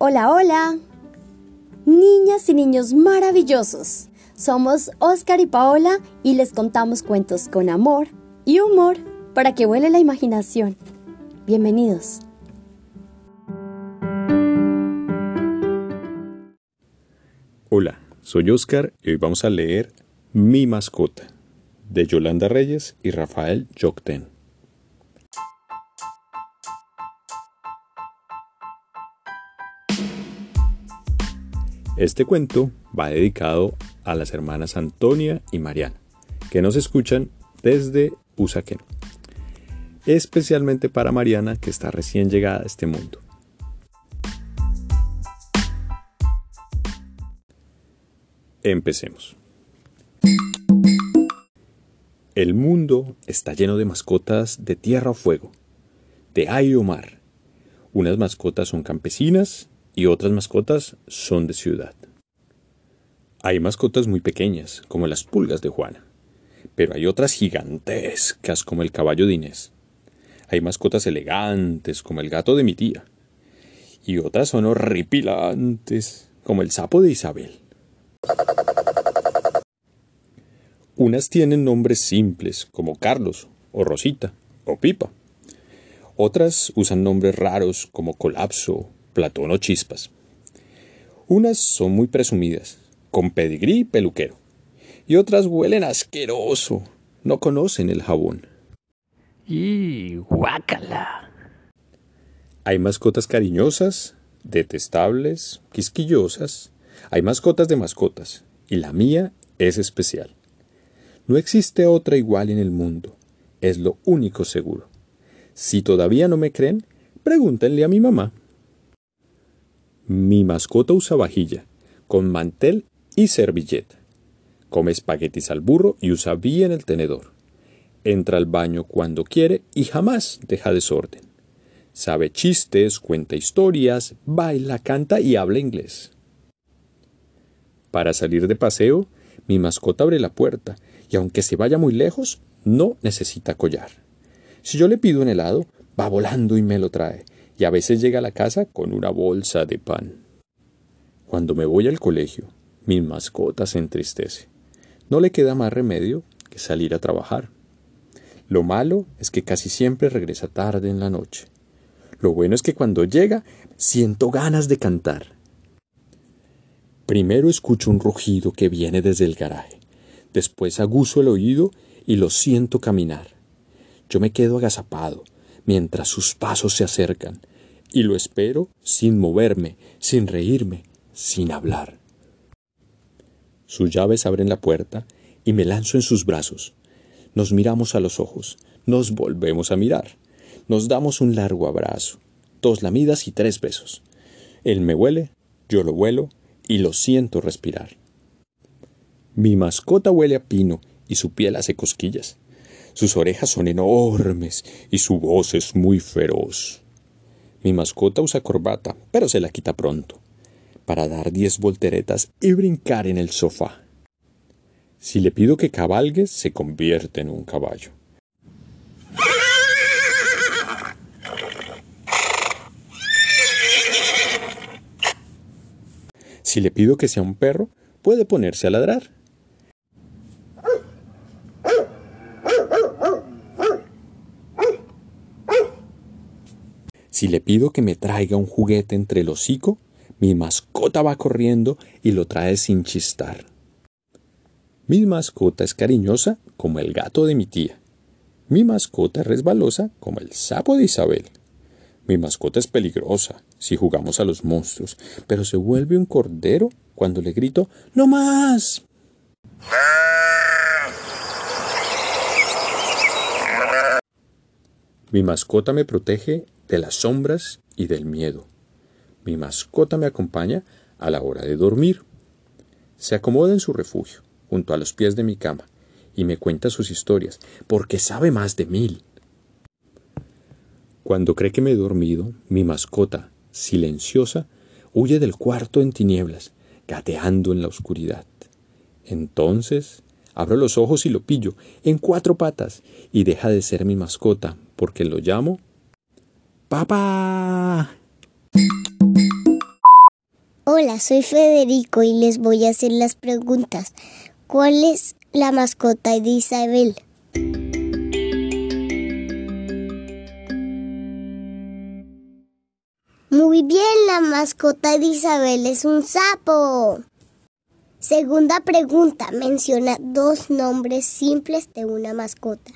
Hola, hola. Niñas y niños maravillosos. Somos Oscar y Paola y les contamos cuentos con amor y humor para que vuele la imaginación. Bienvenidos. Hola, soy Oscar y hoy vamos a leer Mi mascota de Yolanda Reyes y Rafael Jocten. Este cuento va dedicado a las hermanas Antonia y Mariana, que nos escuchan desde Usaquén. Especialmente para Mariana, que está recién llegada a este mundo. Empecemos. El mundo está lleno de mascotas de tierra o fuego, de aire o mar. Unas mascotas son campesinas y otras mascotas son de ciudad. Hay mascotas muy pequeñas, como las pulgas de Juana, pero hay otras gigantescas, como el caballo de Inés. Hay mascotas elegantes, como el gato de mi tía, y otras son horripilantes, como el sapo de Isabel. Unas tienen nombres simples, como Carlos, o Rosita, o Pipa. Otras usan nombres raros, como Colapso, Platón o Chispas. Unas son muy presumidas, con pedigrí y peluquero, y otras huelen asqueroso, no conocen el jabón. ¡Y guácala! Hay mascotas cariñosas, detestables, quisquillosas. Hay mascotas de mascotas, y la mía es especial. No existe otra igual en el mundo, es lo único seguro. Si todavía no me creen, pregúntenle a mi mamá. Mi mascota usa vajilla, con mantel y servilleta. Come espaguetis al burro y usa bien el tenedor. Entra al baño cuando quiere y jamás deja desorden. Sabe chistes, cuenta historias, baila, canta y habla inglés. Para salir de paseo, mi mascota abre la puerta y aunque se vaya muy lejos, no necesita collar. Si yo le pido un helado, va volando y me lo trae y a veces llega a la casa con una bolsa de pan. Cuando me voy al colegio, mi mascota se entristece. No le queda más remedio que salir a trabajar. Lo malo es que casi siempre regresa tarde en la noche. Lo bueno es que cuando llega siento ganas de cantar. Primero escucho un rugido que viene desde el garaje. Después aguzo el oído y lo siento caminar. Yo me quedo agazapado, mientras sus pasos se acercan, y lo espero sin moverme, sin reírme, sin hablar. Sus llaves abren la puerta y me lanzo en sus brazos. Nos miramos a los ojos, nos volvemos a mirar, nos damos un largo abrazo, dos lamidas y tres besos. Él me huele, yo lo huelo y lo siento respirar. Mi mascota huele a pino y su piel hace cosquillas. Sus orejas son enormes y su voz es muy feroz. Mi mascota usa corbata, pero se la quita pronto, para dar diez volteretas y brincar en el sofá. Si le pido que cabalgue, se convierte en un caballo. Si le pido que sea un perro, puede ponerse a ladrar. Si le pido que me traiga un juguete entre el hocico, mi mascota va corriendo y lo trae sin chistar. Mi mascota es cariñosa como el gato de mi tía. Mi mascota es resbalosa como el sapo de Isabel. Mi mascota es peligrosa si jugamos a los monstruos, pero se vuelve un cordero cuando le grito ¡No más! Mi mascota me protege de las sombras y del miedo. Mi mascota me acompaña a la hora de dormir. Se acomoda en su refugio, junto a los pies de mi cama, y me cuenta sus historias, porque sabe más de mil. Cuando cree que me he dormido, mi mascota, silenciosa, huye del cuarto en tinieblas, gateando en la oscuridad. Entonces abro los ojos y lo pillo en cuatro patas y deja de ser mi mascota porque lo llamo Papá. Hola, soy Federico y les voy a hacer las preguntas. ¿Cuál es la mascota de Isabel? Muy bien, la mascota de Isabel es un sapo. Segunda pregunta, menciona dos nombres simples de una mascota.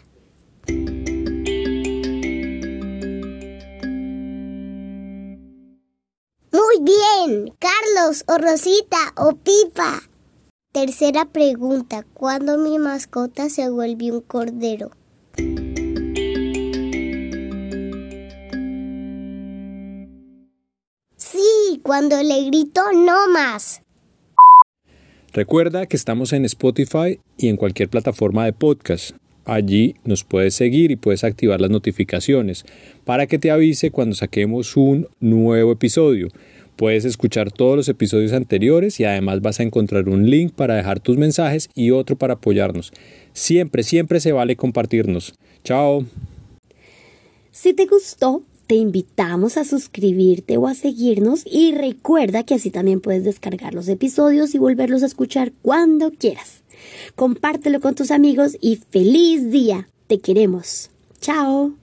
Bien, Carlos o Rosita o Pipa. Tercera pregunta, ¿cuándo mi mascota se vuelve un cordero? Sí, cuando le grito no más. Recuerda que estamos en Spotify y en cualquier plataforma de podcast. Allí nos puedes seguir y puedes activar las notificaciones para que te avise cuando saquemos un nuevo episodio. Puedes escuchar todos los episodios anteriores y además vas a encontrar un link para dejar tus mensajes y otro para apoyarnos. Siempre, siempre se vale compartirnos. Chao. Si te gustó, te invitamos a suscribirte o a seguirnos y recuerda que así también puedes descargar los episodios y volverlos a escuchar cuando quieras. Compártelo con tus amigos y feliz día. Te queremos. Chao.